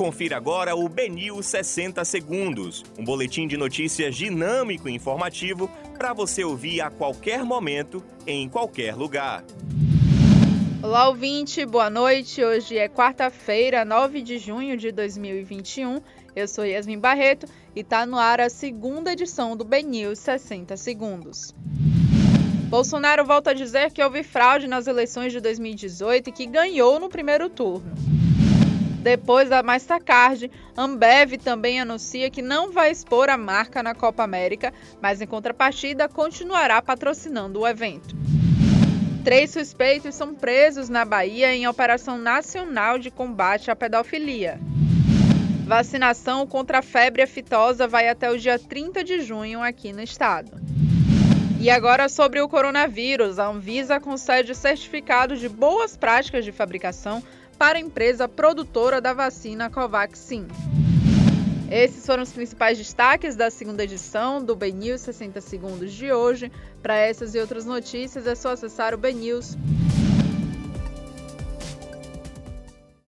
Confira agora o Benil 60 Segundos, um boletim de notícias dinâmico e informativo para você ouvir a qualquer momento, em qualquer lugar. Olá, ouvinte, boa noite. Hoje é quarta-feira, 9 de junho de 2021. Eu sou Yasmin Barreto e está no ar a segunda edição do BNews 60 Segundos. Bolsonaro volta a dizer que houve fraude nas eleições de 2018 e que ganhou no primeiro turno. Depois da Mastercard, Ambev também anuncia que não vai expor a marca na Copa América, mas em contrapartida continuará patrocinando o evento. Três suspeitos são presos na Bahia em operação nacional de combate à pedofilia. Vacinação contra a febre aftosa vai até o dia 30 de junho aqui no estado. E agora sobre o coronavírus, a Anvisa concede certificado de boas práticas de fabricação para a empresa produtora da vacina Covaxin. Esses foram os principais destaques da segunda edição do BNews 60 Segundos de hoje. Para essas e outras notícias é só acessar o BNews.com